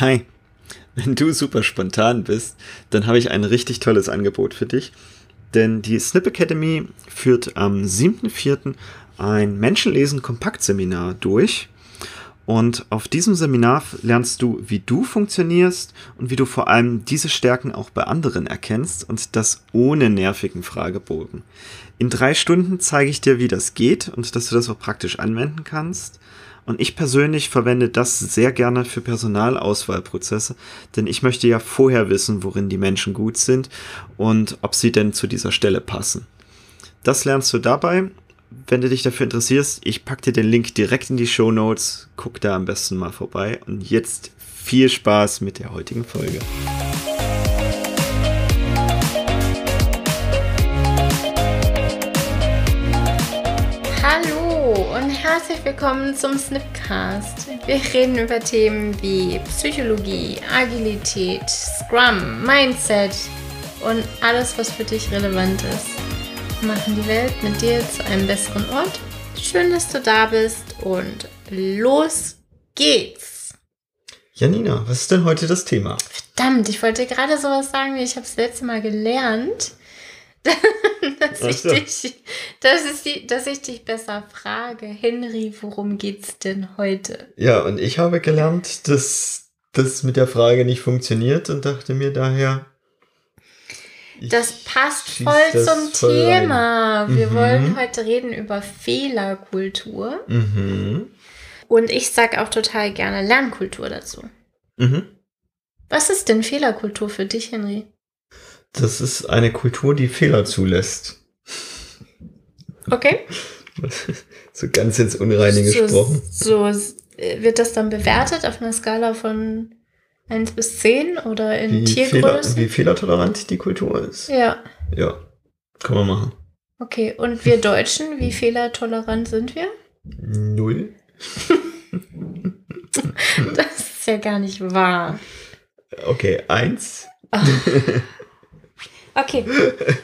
Hi. Wenn du super spontan bist, dann habe ich ein richtig tolles Angebot für dich. Denn die Snip Academy führt am 7.4. ein Menschenlesen-Kompakt-Seminar durch. Und auf diesem Seminar lernst du, wie du funktionierst und wie du vor allem diese Stärken auch bei anderen erkennst und das ohne nervigen Fragebogen. In drei Stunden zeige ich dir, wie das geht und dass du das auch praktisch anwenden kannst. Und ich persönlich verwende das sehr gerne für Personalauswahlprozesse, denn ich möchte ja vorher wissen, worin die Menschen gut sind und ob sie denn zu dieser Stelle passen. Das lernst du dabei. Wenn du dich dafür interessierst, ich packe dir den Link direkt in die Show Notes. Guck da am besten mal vorbei. Und jetzt viel Spaß mit der heutigen Folge. Herzlich willkommen zum Snipcast. Wir reden über Themen wie Psychologie, Agilität, Scrum, Mindset und alles, was für dich relevant ist. Wir machen die Welt mit dir zu einem besseren Ort. Schön, dass du da bist und los geht's. Janina, was ist denn heute das Thema? Verdammt, ich wollte gerade sowas sagen, wie ich habe es letzte Mal gelernt. dass, ich dich, dass, die, dass ich dich besser frage. Henry, worum geht's denn heute? Ja, und ich habe gelernt, dass das mit der Frage nicht funktioniert und dachte mir daher. Das passt voll das zum voll Thema. Rein. Wir mhm. wollen heute reden über Fehlerkultur. Mhm. Und ich sage auch total gerne Lernkultur dazu. Mhm. Was ist denn Fehlerkultur für dich, Henry? Das ist eine Kultur, die Fehler zulässt. Okay. so ganz ins Unreine so, gesprochen. So wird das dann bewertet auf einer Skala von 1 bis 10 oder in wie Tiergrößen? Fehler, wie fehlertolerant die Kultur ist. Ja. Ja, kann man machen. Okay, und wir Deutschen, wie fehlertolerant sind wir? Null. das ist ja gar nicht wahr. Okay, eins. Oh. Okay.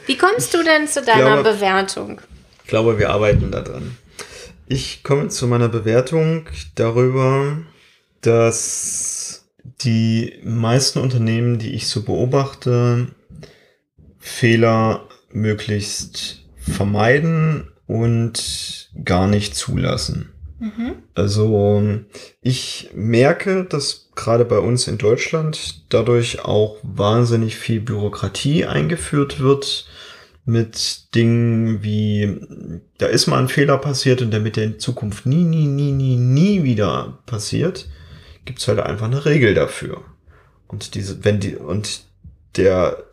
Wie kommst du denn zu deiner glaube, Bewertung? Ich glaube, wir arbeiten daran. Ich komme zu meiner Bewertung darüber, dass die meisten Unternehmen, die ich so beobachte, Fehler möglichst vermeiden und gar nicht zulassen. Mhm. Also ich merke, dass gerade bei uns in Deutschland dadurch auch wahnsinnig viel Bürokratie eingeführt wird mit Dingen wie, da ist mal ein Fehler passiert und damit der in Zukunft nie, nie, nie, nie, nie wieder passiert, gibt's halt einfach eine Regel dafür. Und diese, wenn die, und der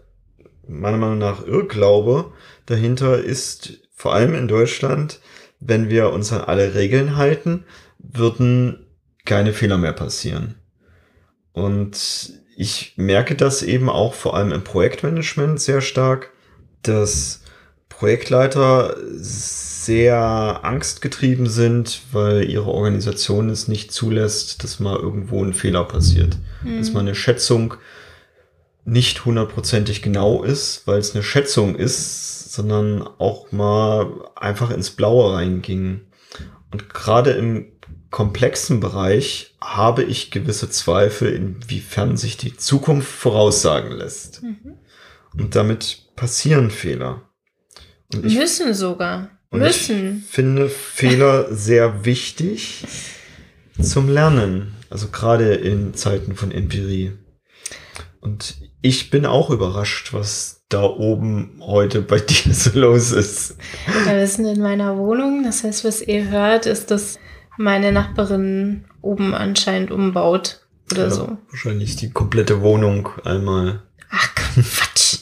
meiner Meinung nach Irrglaube dahinter ist, vor allem in Deutschland, wenn wir uns an alle Regeln halten, würden keine Fehler mehr passieren. Und ich merke das eben auch vor allem im Projektmanagement sehr stark, dass Projektleiter sehr angstgetrieben sind, weil ihre Organisation es nicht zulässt, dass mal irgendwo ein Fehler passiert. Mhm. Dass mal eine Schätzung nicht hundertprozentig genau ist, weil es eine Schätzung ist, sondern auch mal einfach ins Blaue reinging. Und gerade im komplexen Bereich habe ich gewisse Zweifel, inwiefern sich die Zukunft voraussagen lässt. Mhm. Und damit passieren Fehler. Und ich, Müssen sogar. Müssen. Ich finde Fehler sehr wichtig zum Lernen. Also gerade in Zeiten von Empirie. Und ich bin auch überrascht, was da oben heute bei dir so los ist. Ja, wir sind in meiner Wohnung. Das heißt, was ihr hört, ist, dass meine Nachbarin oben anscheinend umbaut oder ja, so. Wahrscheinlich die komplette Wohnung einmal. Ach Quatsch.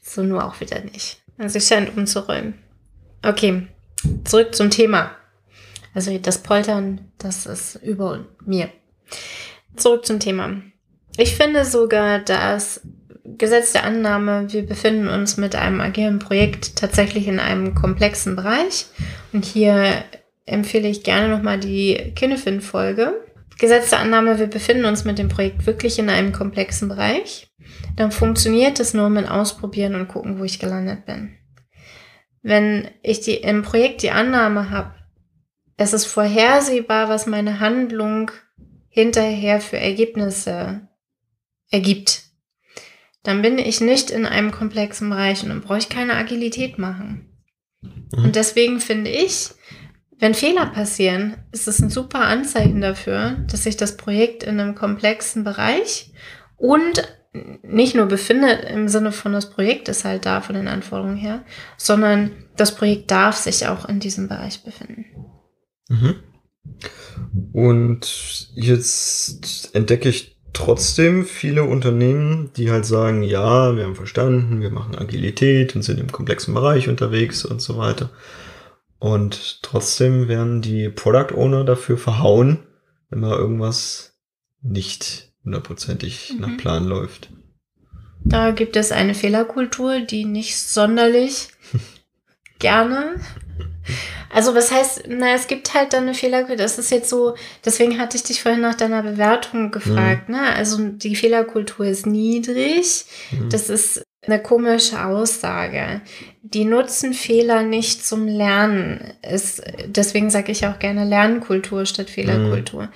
so nur auch wieder nicht. Also sie scheint umzuräumen. Okay, zurück zum Thema. Also das Poltern, das ist über mir. Zurück zum Thema. Ich finde sogar, dass Gesetz der Annahme, wir befinden uns mit einem agilen Projekt tatsächlich in einem komplexen Bereich. Und hier empfehle ich gerne nochmal die Kinnefin-Folge. Gesetz der Annahme, wir befinden uns mit dem Projekt wirklich in einem komplexen Bereich. Dann funktioniert es nur mit Ausprobieren und gucken, wo ich gelandet bin. Wenn ich die, im Projekt die Annahme habe, es ist vorhersehbar, was meine Handlung hinterher für Ergebnisse ergibt, dann bin ich nicht in einem komplexen Bereich und dann brauche ich keine Agilität machen. Mhm. Und deswegen finde ich, wenn Fehler passieren, ist es ein super Anzeichen dafür, dass sich das Projekt in einem komplexen Bereich und nicht nur befindet im Sinne von das Projekt ist halt da von den Anforderungen her, sondern das Projekt darf sich auch in diesem Bereich befinden. Mhm. Und jetzt entdecke ich trotzdem viele Unternehmen, die halt sagen, ja, wir haben verstanden, wir machen Agilität und sind im komplexen Bereich unterwegs und so weiter. Und trotzdem werden die Product Owner dafür verhauen, wenn mal irgendwas nicht hundertprozentig mhm. nach Plan läuft. Da gibt es eine Fehlerkultur, die nicht sonderlich gerne. Also was heißt, na, es gibt halt dann eine Fehlerkultur, das ist jetzt so, deswegen hatte ich dich vorhin nach deiner Bewertung gefragt, mhm. ne? Also die Fehlerkultur ist niedrig, mhm. das ist eine komische Aussage. Die nutzen Fehler nicht zum Lernen. Ist, deswegen sage ich auch gerne Lernkultur statt Fehlerkultur. Mhm.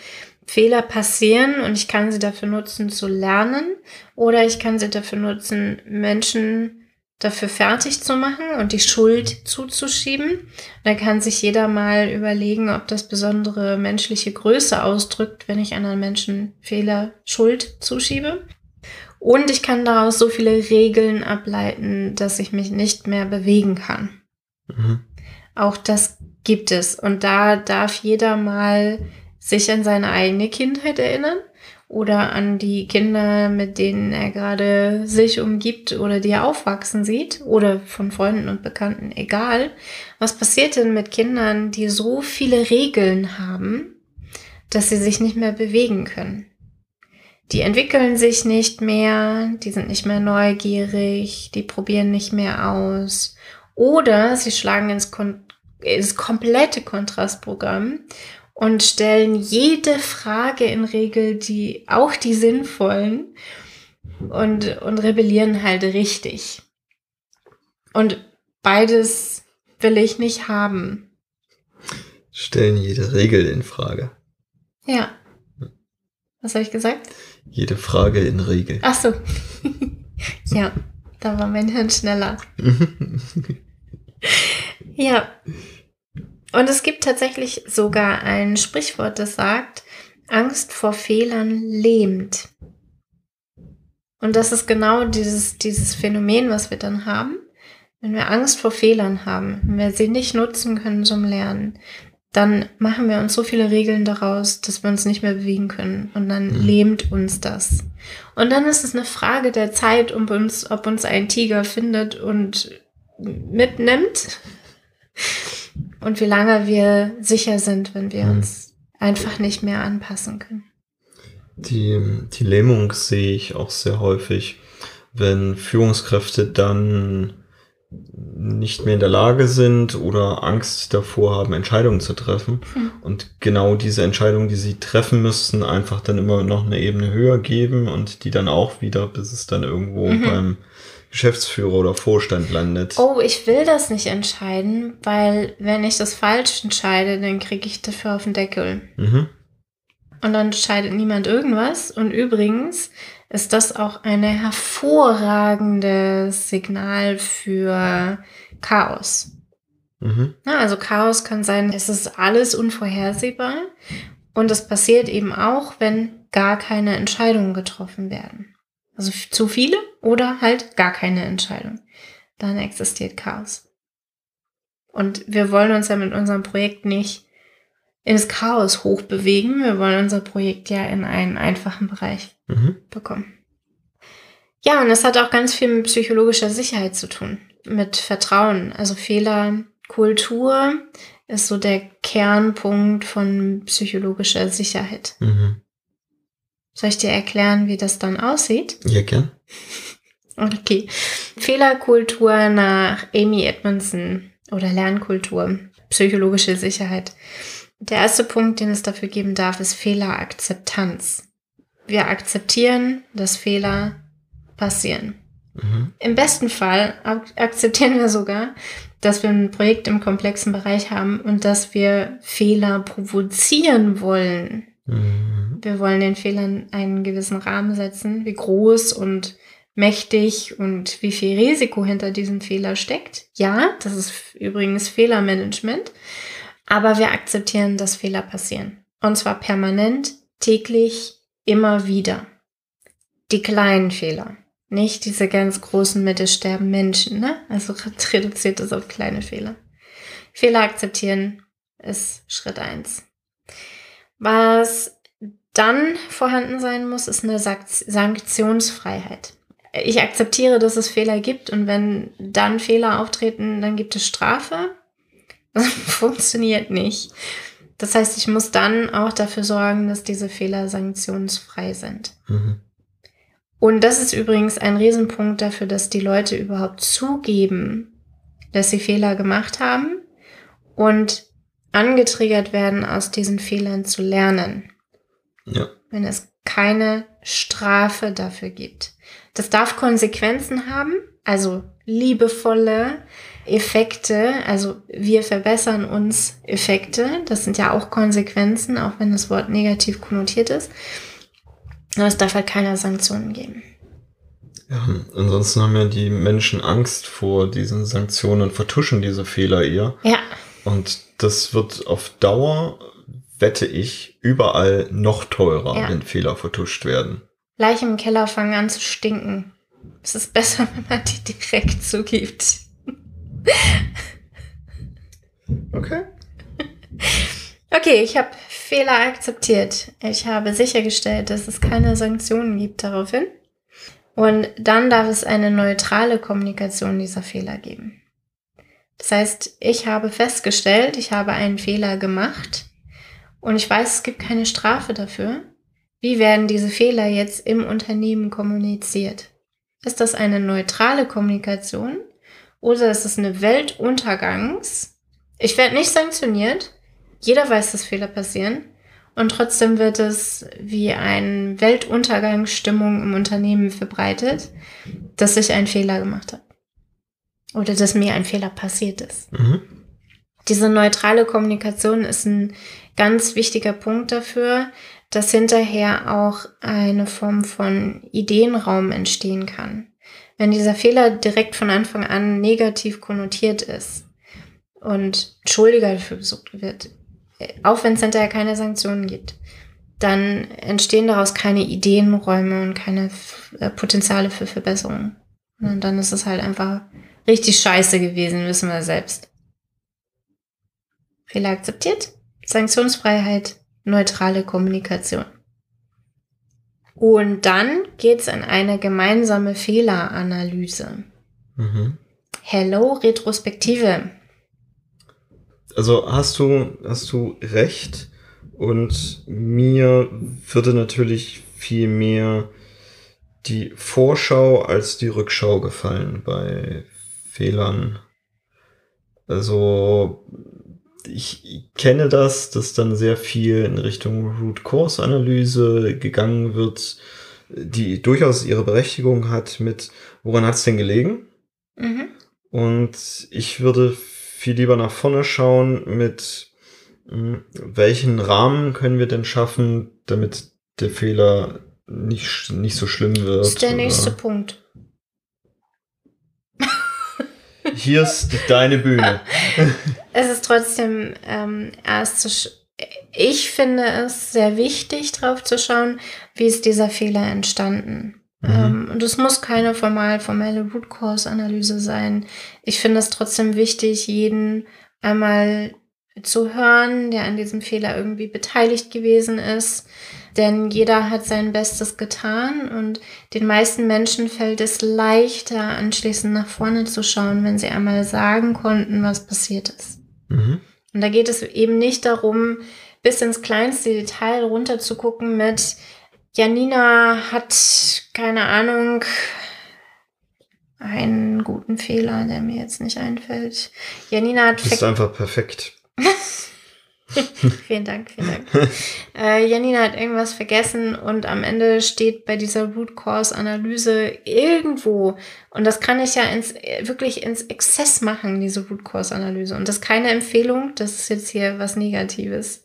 Fehler passieren und ich kann sie dafür nutzen zu lernen oder ich kann sie dafür nutzen, Menschen dafür fertig zu machen und die Schuld zuzuschieben. Da kann sich jeder mal überlegen, ob das besondere menschliche Größe ausdrückt, wenn ich anderen Menschen Fehler, Schuld zuschiebe. Und ich kann daraus so viele Regeln ableiten, dass ich mich nicht mehr bewegen kann. Mhm. Auch das gibt es. Und da darf jeder mal sich an seine eigene Kindheit erinnern oder an die Kinder, mit denen er gerade sich umgibt oder die er aufwachsen sieht oder von Freunden und Bekannten, egal. Was passiert denn mit Kindern, die so viele Regeln haben, dass sie sich nicht mehr bewegen können? Die entwickeln sich nicht mehr, die sind nicht mehr neugierig, die probieren nicht mehr aus oder sie schlagen ins, Kon ins komplette Kontrastprogramm und stellen jede Frage in Regel, die auch die sinnvollen und, und rebellieren halt richtig. Und beides will ich nicht haben. Stellen jede Regel in Frage. Ja. Was habe ich gesagt? Jede Frage in Regel. Ach so. ja, da war mein Hirn schneller. ja. Und es gibt tatsächlich sogar ein Sprichwort, das sagt, Angst vor Fehlern lähmt. Und das ist genau dieses, dieses Phänomen, was wir dann haben. Wenn wir Angst vor Fehlern haben, wenn wir sie nicht nutzen können zum Lernen, dann machen wir uns so viele Regeln daraus, dass wir uns nicht mehr bewegen können. Und dann mhm. lähmt uns das. Und dann ist es eine Frage der Zeit, ob uns, ob uns ein Tiger findet und mitnimmt und wie lange wir sicher sind, wenn wir mhm. uns einfach nicht mehr anpassen können. Die, die Lähmung sehe ich auch sehr häufig, wenn Führungskräfte dann nicht mehr in der Lage sind oder Angst davor haben, Entscheidungen zu treffen. Mhm. Und genau diese Entscheidungen, die sie treffen müssen, einfach dann immer noch eine Ebene höher geben und die dann auch wieder, bis es dann irgendwo mhm. beim Geschäftsführer oder Vorstand landet. Oh, ich will das nicht entscheiden, weil wenn ich das falsch entscheide, dann kriege ich dafür auf den Deckel. Mhm. Und dann entscheidet niemand irgendwas. Und übrigens ist das auch ein hervorragendes Signal für Chaos. Mhm. Ja, also Chaos kann sein, es ist alles unvorhersehbar. Und das passiert eben auch, wenn gar keine Entscheidungen getroffen werden. Also zu viele oder halt gar keine Entscheidung. Dann existiert Chaos. Und wir wollen uns ja mit unserem Projekt nicht ins Chaos hochbewegen. Wir wollen unser Projekt ja in einen einfachen Bereich mhm. bekommen. Ja, und das hat auch ganz viel mit psychologischer Sicherheit zu tun, mit Vertrauen. Also Fehlerkultur ist so der Kernpunkt von psychologischer Sicherheit. Mhm. Soll ich dir erklären, wie das dann aussieht? Ja, gern. Okay. Fehlerkultur nach Amy Edmondson oder Lernkultur, psychologische Sicherheit. Der erste Punkt, den es dafür geben darf, ist Fehlerakzeptanz. Wir akzeptieren, dass Fehler passieren. Mhm. Im besten Fall akzeptieren wir sogar, dass wir ein Projekt im komplexen Bereich haben und dass wir Fehler provozieren wollen. Mhm wir wollen den Fehlern einen gewissen Rahmen setzen, wie groß und mächtig und wie viel Risiko hinter diesem Fehler steckt. Ja, das ist übrigens Fehlermanagement. Aber wir akzeptieren, dass Fehler passieren. Und zwar permanent, täglich, immer wieder. Die kleinen Fehler. Nicht diese ganz großen mit es sterben Menschen, ne? Also reduziert es auf kleine Fehler. Fehler akzeptieren ist Schritt eins. Was dann vorhanden sein muss, ist eine Sanktionsfreiheit. Ich akzeptiere, dass es Fehler gibt und wenn dann Fehler auftreten, dann gibt es Strafe. Das funktioniert nicht. Das heißt, ich muss dann auch dafür sorgen, dass diese Fehler sanktionsfrei sind. Mhm. Und das ist übrigens ein Riesenpunkt dafür, dass die Leute überhaupt zugeben, dass sie Fehler gemacht haben und angetriggert werden, aus diesen Fehlern zu lernen. Ja. Wenn es keine Strafe dafür gibt. Das darf Konsequenzen haben, also liebevolle Effekte, also wir verbessern uns Effekte, das sind ja auch Konsequenzen, auch wenn das Wort negativ konnotiert ist. Aber es darf halt keine Sanktionen geben. Ja, ansonsten haben ja die Menschen Angst vor diesen Sanktionen und vertuschen diese Fehler eher. Ja. Und das wird auf Dauer, wette ich, überall noch teurer, ja. wenn Fehler vertuscht werden. Leichen im Keller fangen an zu stinken. Es ist besser, wenn man die direkt zugibt. Okay. Okay, ich habe Fehler akzeptiert. Ich habe sichergestellt, dass es keine Sanktionen gibt daraufhin. Und dann darf es eine neutrale Kommunikation dieser Fehler geben. Das heißt, ich habe festgestellt, ich habe einen Fehler gemacht und ich weiß, es gibt keine Strafe dafür. Wie werden diese Fehler jetzt im Unternehmen kommuniziert? Ist das eine neutrale Kommunikation oder ist es eine Weltuntergangs? Ich werde nicht sanktioniert, jeder weiß, dass Fehler passieren. Und trotzdem wird es wie eine Weltuntergangsstimmung im Unternehmen verbreitet, dass ich einen Fehler gemacht habe. Oder dass mir ein Fehler passiert ist. Mhm. Diese neutrale Kommunikation ist ein ganz wichtiger Punkt dafür, dass hinterher auch eine Form von Ideenraum entstehen kann. Wenn dieser Fehler direkt von Anfang an negativ konnotiert ist und Schuldiger dafür gesucht wird, auch wenn es hinterher keine Sanktionen gibt, dann entstehen daraus keine Ideenräume und keine äh, Potenziale für Verbesserungen. Und dann ist es halt einfach richtig scheiße gewesen, wissen wir selbst. Fehler akzeptiert, Sanktionsfreiheit, neutrale Kommunikation. Und dann geht es in eine gemeinsame Fehleranalyse. Mhm. Hello, Retrospektive also hast du, hast du recht. Und mir würde natürlich viel mehr die Vorschau als die Rückschau gefallen bei Fehlern. Also ich kenne das, dass dann sehr viel in Richtung Root Cause Analyse gegangen wird, die durchaus ihre Berechtigung hat mit, woran hat es denn gelegen? Mhm. Und ich würde viel lieber nach vorne schauen mit hm, welchen Rahmen können wir denn schaffen, damit der Fehler nicht, nicht so schlimm wird. Das ist der nächste Punkt. Hier ist deine Bühne. es ist trotzdem ähm, erst zu ich finde es sehr wichtig, drauf zu schauen, wie ist dieser Fehler entstanden. Mhm. Ähm, und es muss keine formal formelle Root Cause Analyse sein. Ich finde es trotzdem wichtig, jeden einmal zu hören, der an diesem Fehler irgendwie beteiligt gewesen ist. Denn jeder hat sein Bestes getan und den meisten Menschen fällt es leichter, anschließend nach vorne zu schauen, wenn sie einmal sagen konnten, was passiert ist. Mhm. Und da geht es eben nicht darum, bis ins kleinste Detail runter zu gucken mit, Janina hat, keine Ahnung, einen guten Fehler, der mir jetzt nicht einfällt. Janina hat. Du bist einfach perfekt. vielen Dank, vielen Dank. äh, Janina hat irgendwas vergessen und am Ende steht bei dieser Root Cause Analyse irgendwo, und das kann ich ja ins, wirklich ins Exzess machen, diese Root Cause Analyse. Und das ist keine Empfehlung, das ist jetzt hier was Negatives.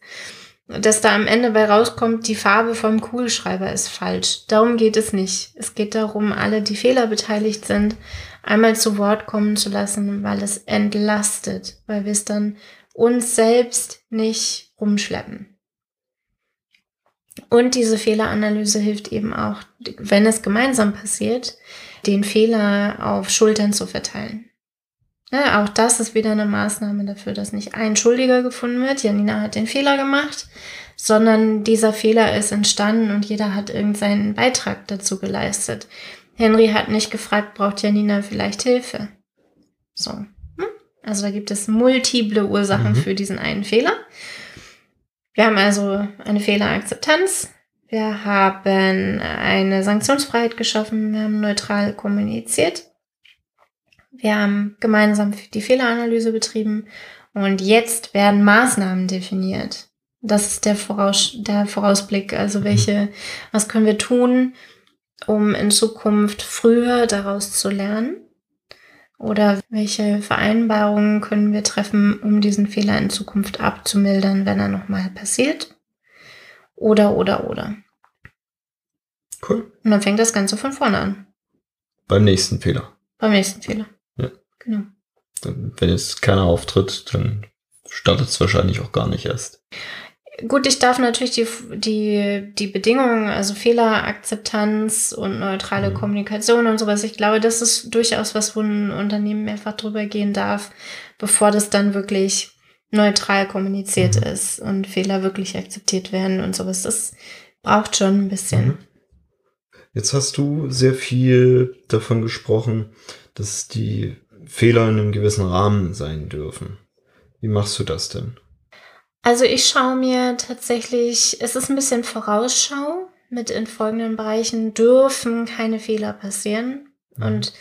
dass da am Ende bei rauskommt, die Farbe vom Kugelschreiber ist falsch. Darum geht es nicht. Es geht darum, alle, die Fehler beteiligt sind, einmal zu Wort kommen zu lassen, weil es entlastet, weil wir es dann uns selbst nicht rumschleppen. Und diese Fehleranalyse hilft eben auch, wenn es gemeinsam passiert, den Fehler auf Schultern zu verteilen. Ja, auch das ist wieder eine Maßnahme dafür, dass nicht ein Schuldiger gefunden wird, Janina hat den Fehler gemacht, sondern dieser Fehler ist entstanden und jeder hat irgendeinen Beitrag dazu geleistet. Henry hat nicht gefragt, braucht Janina vielleicht Hilfe? So. Also da gibt es multiple Ursachen mhm. für diesen einen Fehler. Wir haben also eine Fehlerakzeptanz. Wir haben eine Sanktionsfreiheit geschaffen. Wir haben neutral kommuniziert. Wir haben gemeinsam die Fehleranalyse betrieben und jetzt werden Maßnahmen definiert. Das ist der, Voraus der Vorausblick. Also welche, was können wir tun, um in Zukunft früher daraus zu lernen? Oder welche Vereinbarungen können wir treffen, um diesen Fehler in Zukunft abzumildern, wenn er nochmal passiert? Oder, oder, oder. Cool. Und dann fängt das Ganze von vorne an. Beim nächsten Fehler. Beim nächsten Fehler. Ja. Genau. Wenn jetzt keiner auftritt, dann startet es wahrscheinlich auch gar nicht erst. Gut, ich darf natürlich die, die, die Bedingungen, also Fehlerakzeptanz und neutrale mhm. Kommunikation und sowas, ich glaube, das ist durchaus was, wo ein Unternehmen mehrfach drüber gehen darf, bevor das dann wirklich neutral kommuniziert mhm. ist und Fehler wirklich akzeptiert werden und sowas. Das braucht schon ein bisschen. Mhm. Jetzt hast du sehr viel davon gesprochen, dass die Fehler in einem gewissen Rahmen sein dürfen. Wie machst du das denn? Also ich schaue mir tatsächlich, es ist ein bisschen Vorausschau mit in folgenden Bereichen dürfen keine Fehler passieren. Mhm. Und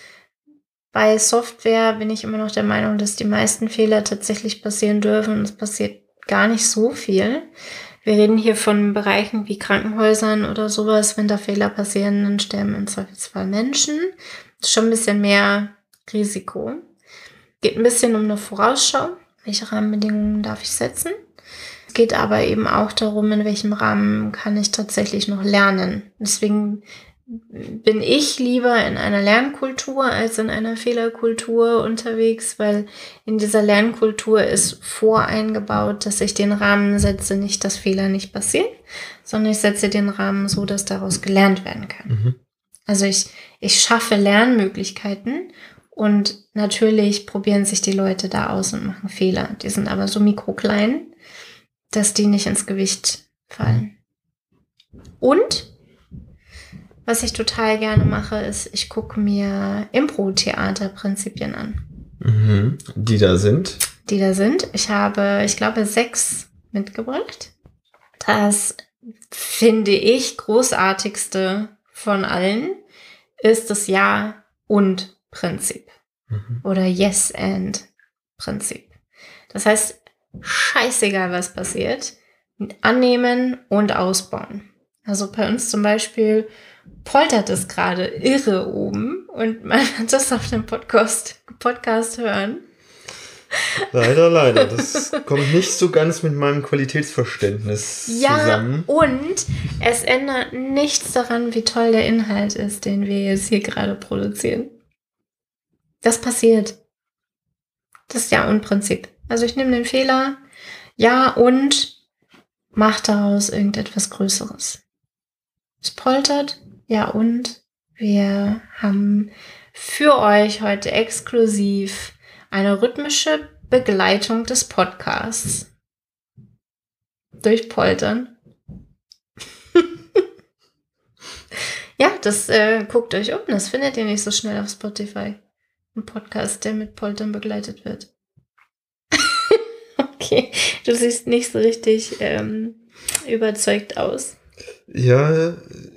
bei Software bin ich immer noch der Meinung, dass die meisten Fehler tatsächlich passieren dürfen. Es passiert gar nicht so viel. Wir reden hier von Bereichen wie Krankenhäusern oder sowas. Wenn da Fehler passieren, dann sterben im Zweifelsfall Menschen. Das ist schon ein bisschen mehr Risiko. Geht ein bisschen um eine Vorausschau. Welche Rahmenbedingungen darf ich setzen? Geht aber eben auch darum, in welchem Rahmen kann ich tatsächlich noch lernen. Deswegen bin ich lieber in einer Lernkultur als in einer Fehlerkultur unterwegs, weil in dieser Lernkultur ist voreingebaut, dass ich den Rahmen setze, nicht, dass Fehler nicht passieren, sondern ich setze den Rahmen so, dass daraus gelernt werden kann. Mhm. Also ich, ich schaffe Lernmöglichkeiten und natürlich probieren sich die Leute da aus und machen Fehler. Die sind aber so mikroklein, dass die nicht ins Gewicht fallen. Und was ich total gerne mache, ist, ich gucke mir Impro-Theater-Prinzipien an. Mhm. Die da sind? Die da sind. Ich habe, ich glaube, sechs mitgebracht. Das finde ich großartigste von allen ist das Ja und Prinzip. Mhm. Oder Yes and Prinzip. Das heißt, scheißegal, was passiert. Annehmen und ausbauen. Also bei uns zum Beispiel poltert es gerade irre oben und man wird das auf dem Podcast, Podcast hören. Leider, leider. Das kommt nicht so ganz mit meinem Qualitätsverständnis ja, zusammen. Und es ändert nichts daran, wie toll der Inhalt ist, den wir jetzt hier gerade produzieren. Das passiert. Das ist ja ein Prinzip. Also ich nehme den Fehler, ja, und mache daraus irgendetwas Größeres. Es poltert, ja, und wir haben für euch heute exklusiv eine rhythmische Begleitung des Podcasts. Durch Poltern. ja, das äh, guckt euch um. Das findet ihr nicht so schnell auf Spotify. Ein Podcast, der mit Poltern begleitet wird. Okay, du siehst nicht so richtig ähm, überzeugt aus. Ja,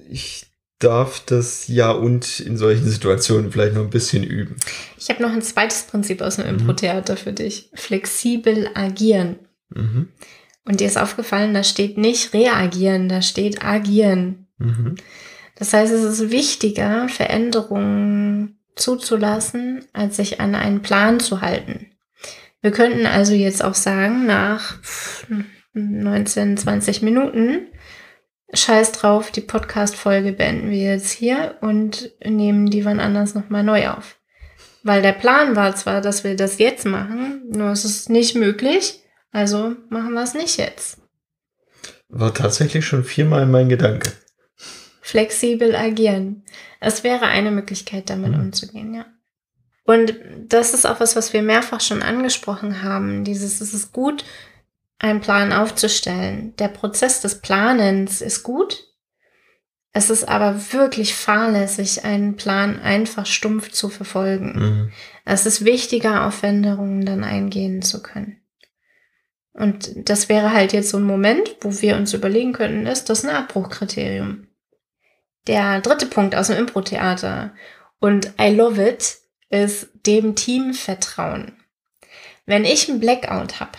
ich darf das Ja und in solchen Situationen vielleicht noch ein bisschen üben. Ich habe noch ein zweites Prinzip aus dem mhm. Impro-Theater für dich. Flexibel agieren. Mhm. Und dir ist aufgefallen, da steht nicht reagieren, da steht agieren. Mhm. Das heißt, es ist wichtiger, Veränderungen zuzulassen, als sich an einen Plan zu halten. Wir könnten also jetzt auch sagen, nach 19, 20 Minuten. Scheiß drauf, die Podcast-Folge beenden wir jetzt hier und nehmen die wann anders nochmal neu auf. Weil der Plan war zwar, dass wir das jetzt machen, nur es ist nicht möglich, also machen wir es nicht jetzt. War tatsächlich schon viermal mein Gedanke. Flexibel agieren. Es wäre eine Möglichkeit, damit mhm. umzugehen, ja. Und das ist auch was, was wir mehrfach schon angesprochen haben. Dieses, es ist gut, einen Plan aufzustellen. Der Prozess des Planens ist gut. Es ist aber wirklich fahrlässig, einen Plan einfach stumpf zu verfolgen. Mhm. Es ist wichtiger, auf Veränderungen dann eingehen zu können. Und das wäre halt jetzt so ein Moment, wo wir uns überlegen könnten, ist das ein Abbruchkriterium? Der dritte Punkt aus dem Impro-Theater und I love it ist dem Team vertrauen. Wenn ich einen Blackout habe,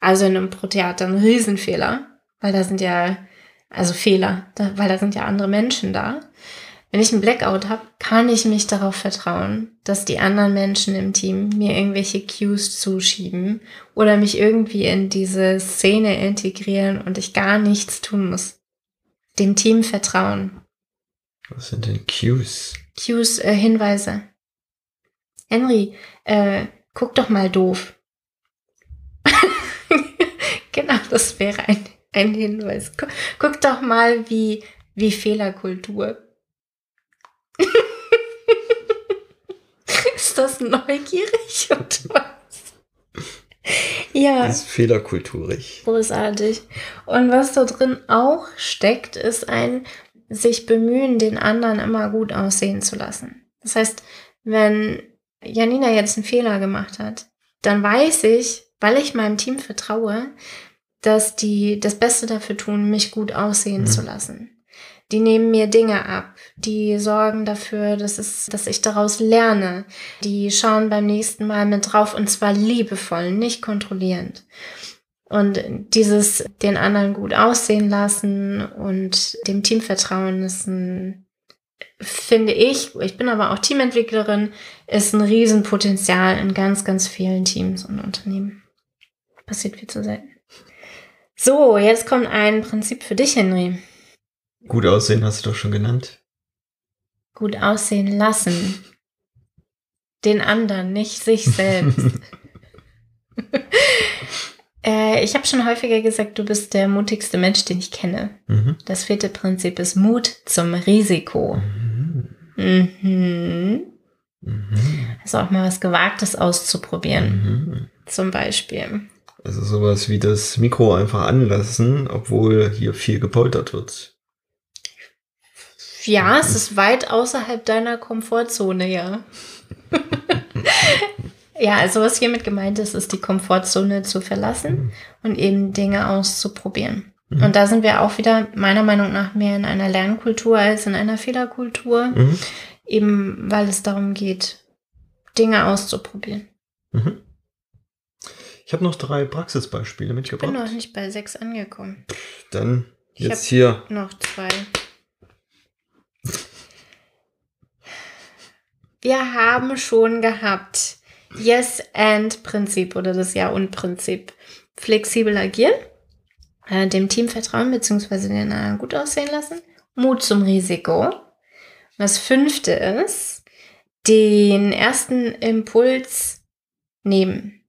also in einem Pro-Theater ein Riesenfehler, weil da sind ja, also Fehler, da, weil da sind ja andere Menschen da. Wenn ich einen Blackout habe, kann ich mich darauf vertrauen, dass die anderen Menschen im Team mir irgendwelche Cues zuschieben oder mich irgendwie in diese Szene integrieren und ich gar nichts tun muss. Dem Team vertrauen. Was sind denn Cues? Cues, äh, Hinweise. Henry, äh, guck doch mal doof. genau, das wäre ein, ein Hinweis. Guck, guck doch mal, wie, wie Fehlerkultur. ist das neugierig oder was? Ja. Das ist fehlerkulturig. Großartig. Und was da drin auch steckt, ist ein sich bemühen, den anderen immer gut aussehen zu lassen. Das heißt, wenn Janina jetzt einen Fehler gemacht hat, dann weiß ich, weil ich meinem Team vertraue, dass die das Beste dafür tun, mich gut aussehen mhm. zu lassen. Die nehmen mir Dinge ab, die sorgen dafür, dass, es, dass ich daraus lerne. Die schauen beim nächsten Mal mit drauf und zwar liebevoll, nicht kontrollierend. Und dieses den anderen gut aussehen lassen und dem Team vertrauen ist ein finde ich, ich bin aber auch Teamentwicklerin, ist ein Riesenpotenzial in ganz, ganz vielen Teams und Unternehmen. Passiert viel zu selten. So, jetzt kommt ein Prinzip für dich, Henry. Gut aussehen hast du doch schon genannt. Gut aussehen lassen. Den anderen, nicht sich selbst. Äh, ich habe schon häufiger gesagt, du bist der mutigste Mensch, den ich kenne. Mhm. Das vierte Prinzip ist Mut zum Risiko. Mhm. Mhm. Also auch mal was Gewagtes auszuprobieren. Mhm. Zum Beispiel. Also sowas wie das Mikro einfach anlassen, obwohl hier viel gepoltert wird. Ja, es ist weit außerhalb deiner Komfortzone, ja. Ja, also was hiermit gemeint ist, ist die Komfortzone zu verlassen mhm. und eben Dinge auszuprobieren. Mhm. Und da sind wir auch wieder meiner Meinung nach mehr in einer Lernkultur als in einer Fehlerkultur, mhm. eben weil es darum geht, Dinge auszuprobieren. Mhm. Ich habe noch drei Praxisbeispiele mitgebracht. Ich bin noch nicht bei sechs angekommen. Dann jetzt hier. Noch zwei. Wir haben schon gehabt Yes-and-Prinzip oder das Ja-und-Prinzip. Flexibel agieren, äh, dem Team vertrauen bzw. den anderen gut aussehen lassen, Mut zum Risiko. Das fünfte ist, den ersten Impuls nehmen.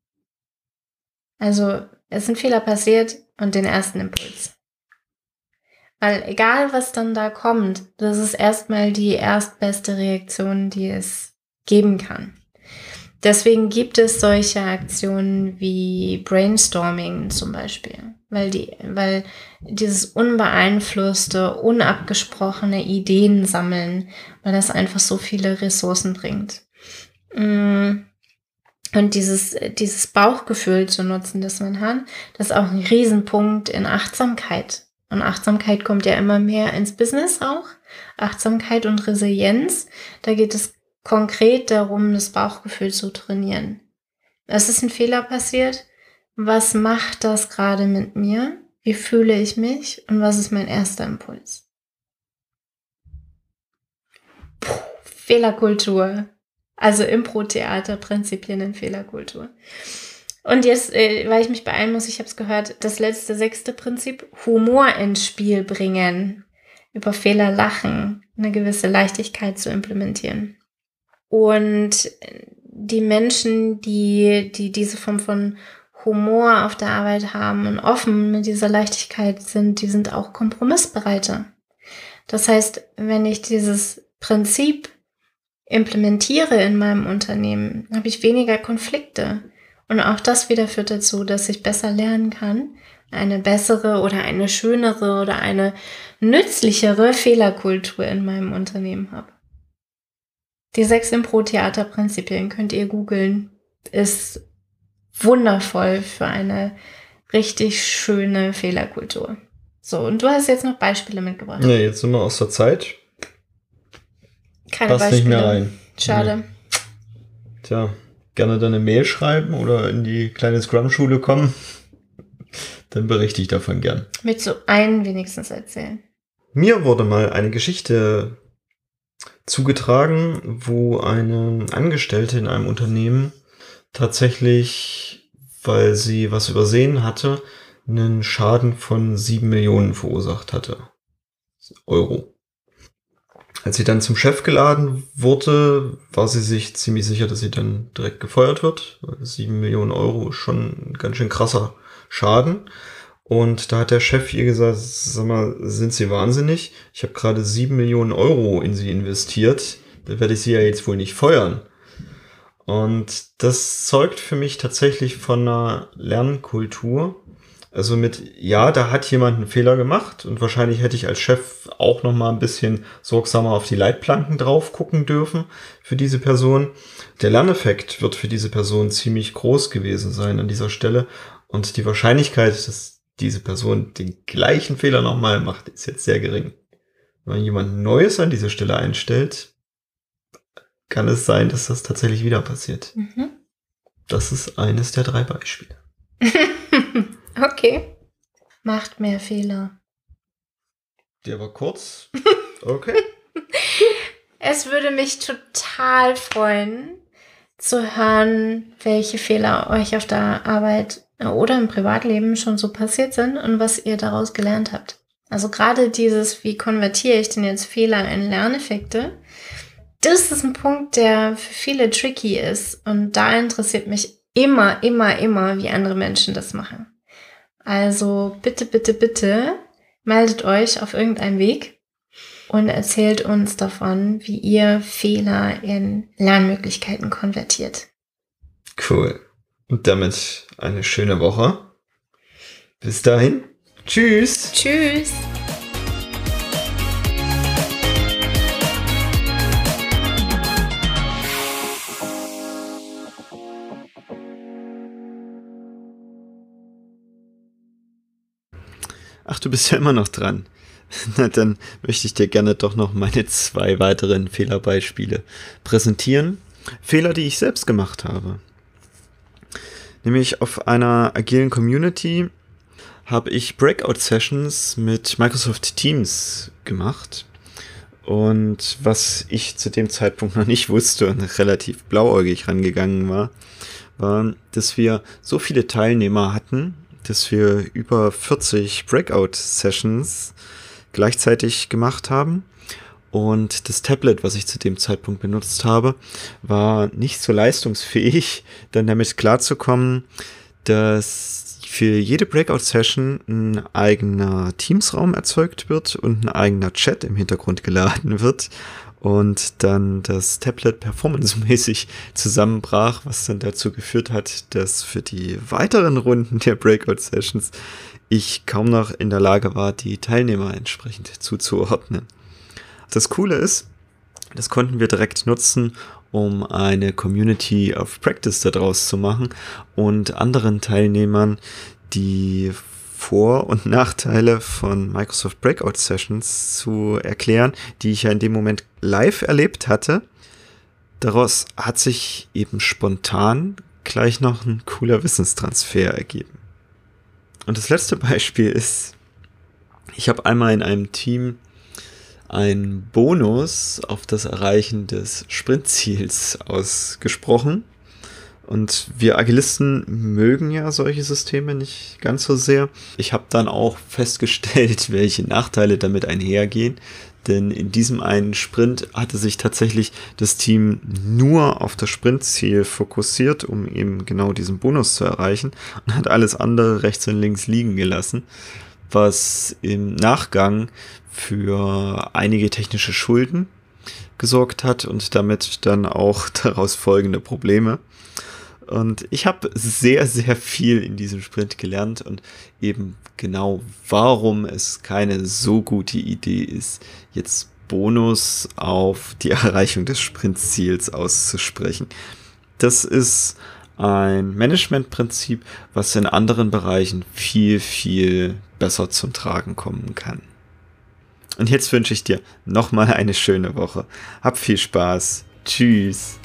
Also es ein Fehler passiert und den ersten Impuls. Weil egal was dann da kommt, das ist erstmal die erstbeste Reaktion, die es geben kann. Deswegen gibt es solche Aktionen wie Brainstorming zum Beispiel, weil die, weil dieses unbeeinflusste, unabgesprochene Ideen sammeln, weil das einfach so viele Ressourcen bringt. Mm. Und dieses, dieses Bauchgefühl zu nutzen, das man hat, das ist auch ein Riesenpunkt in Achtsamkeit. Und Achtsamkeit kommt ja immer mehr ins Business auch. Achtsamkeit und Resilienz. Da geht es konkret darum, das Bauchgefühl zu trainieren. Es ist ein Fehler passiert. Was macht das gerade mit mir? Wie fühle ich mich? Und was ist mein erster Impuls? Puh, Fehlerkultur. Also Impro-Theater, Prinzipien in Fehlerkultur. Und jetzt, äh, weil ich mich beeilen muss, ich habe es gehört, das letzte, sechste Prinzip, Humor ins Spiel bringen, über Fehler lachen, eine gewisse Leichtigkeit zu implementieren. Und die Menschen, die, die diese Form von Humor auf der Arbeit haben und offen mit dieser Leichtigkeit sind, die sind auch kompromissbereiter. Das heißt, wenn ich dieses Prinzip implementiere in meinem Unternehmen, habe ich weniger Konflikte. Und auch das wieder führt dazu, dass ich besser lernen kann, eine bessere oder eine schönere oder eine nützlichere Fehlerkultur in meinem Unternehmen habe. Die sechs Impro-Theater-Prinzipien könnt ihr googeln. Ist wundervoll für eine richtig schöne Fehlerkultur. So, und du hast jetzt noch Beispiele mitgebracht. Ja, jetzt sind wir aus der Zeit. Keine Passt Beispiele. nicht mehr rein. Schade. Tja, gerne deine Mail schreiben oder in die kleine Scrum-Schule kommen. Dann berichte ich davon gern. Willst du einen wenigstens erzählen? Mir wurde mal eine Geschichte zugetragen, wo eine Angestellte in einem Unternehmen tatsächlich, weil sie was übersehen hatte, einen Schaden von sieben Millionen verursacht hatte. Euro. Als sie dann zum Chef geladen wurde, war sie sich ziemlich sicher, dass sie dann direkt gefeuert wird. Sieben Millionen Euro ist schon ein ganz schön krasser Schaden. Und da hat der Chef ihr gesagt, sag mal, sind Sie wahnsinnig? Ich habe gerade sieben Millionen Euro in Sie investiert. Da werde ich Sie ja jetzt wohl nicht feuern. Und das zeugt für mich tatsächlich von einer Lernkultur. Also mit, ja, da hat jemand einen Fehler gemacht und wahrscheinlich hätte ich als Chef auch noch mal ein bisschen sorgsamer auf die Leitplanken drauf gucken dürfen für diese Person. Der Lerneffekt wird für diese Person ziemlich groß gewesen sein an dieser Stelle und die Wahrscheinlichkeit, dass diese Person den gleichen Fehler nochmal macht, ist jetzt sehr gering. Wenn man jemand Neues an diese Stelle einstellt, kann es sein, dass das tatsächlich wieder passiert. Mhm. Das ist eines der drei Beispiele. okay. Macht mehr Fehler. Der war kurz. Okay. Es würde mich total freuen, zu hören, welche Fehler euch auf der Arbeit oder im Privatleben schon so passiert sind und was ihr daraus gelernt habt. Also gerade dieses, wie konvertiere ich denn jetzt Fehler in Lerneffekte, das ist ein Punkt, der für viele tricky ist. Und da interessiert mich immer, immer, immer, wie andere Menschen das machen. Also bitte, bitte, bitte meldet euch auf irgendeinem Weg und erzählt uns davon, wie ihr Fehler in Lernmöglichkeiten konvertiert. Cool. Und damit eine schöne Woche. Bis dahin. Tschüss. Tschüss. Ach, du bist ja immer noch dran. Na, dann möchte ich dir gerne doch noch meine zwei weiteren Fehlerbeispiele präsentieren. Fehler, die ich selbst gemacht habe. Nämlich auf einer agilen Community habe ich Breakout-Sessions mit Microsoft Teams gemacht. Und was ich zu dem Zeitpunkt noch nicht wusste und relativ blauäugig rangegangen war, war, dass wir so viele Teilnehmer hatten, dass wir über 40 Breakout-Sessions gleichzeitig gemacht haben. Und das Tablet, was ich zu dem Zeitpunkt benutzt habe, war nicht so leistungsfähig, dann damit klarzukommen, dass für jede Breakout-Session ein eigener Teams-Raum erzeugt wird und ein eigener Chat im Hintergrund geladen wird und dann das Tablet performancemäßig zusammenbrach, was dann dazu geführt hat, dass für die weiteren Runden der Breakout-Sessions ich kaum noch in der Lage war, die Teilnehmer entsprechend zuzuordnen. Das Coole ist, das konnten wir direkt nutzen, um eine Community of Practice daraus zu machen und anderen Teilnehmern die vor- und Nachteile von Microsoft Breakout Sessions zu erklären, die ich ja in dem Moment live erlebt hatte. Daraus hat sich eben spontan gleich noch ein cooler Wissenstransfer ergeben. Und das letzte Beispiel ist, ich habe einmal in einem Team einen Bonus auf das Erreichen des Sprintziels ausgesprochen. Und wir Agilisten mögen ja solche Systeme nicht ganz so sehr. Ich habe dann auch festgestellt, welche Nachteile damit einhergehen. Denn in diesem einen Sprint hatte sich tatsächlich das Team nur auf das Sprintziel fokussiert, um eben genau diesen Bonus zu erreichen und hat alles andere rechts und links liegen gelassen, was im Nachgang für einige technische Schulden gesorgt hat und damit dann auch daraus folgende Probleme. Und ich habe sehr, sehr viel in diesem Sprint gelernt und eben genau, warum es keine so gute Idee ist, jetzt Bonus auf die Erreichung des Sprintziels auszusprechen. Das ist ein Managementprinzip, was in anderen Bereichen viel, viel besser zum Tragen kommen kann. Und jetzt wünsche ich dir nochmal eine schöne Woche. Hab viel Spaß. Tschüss.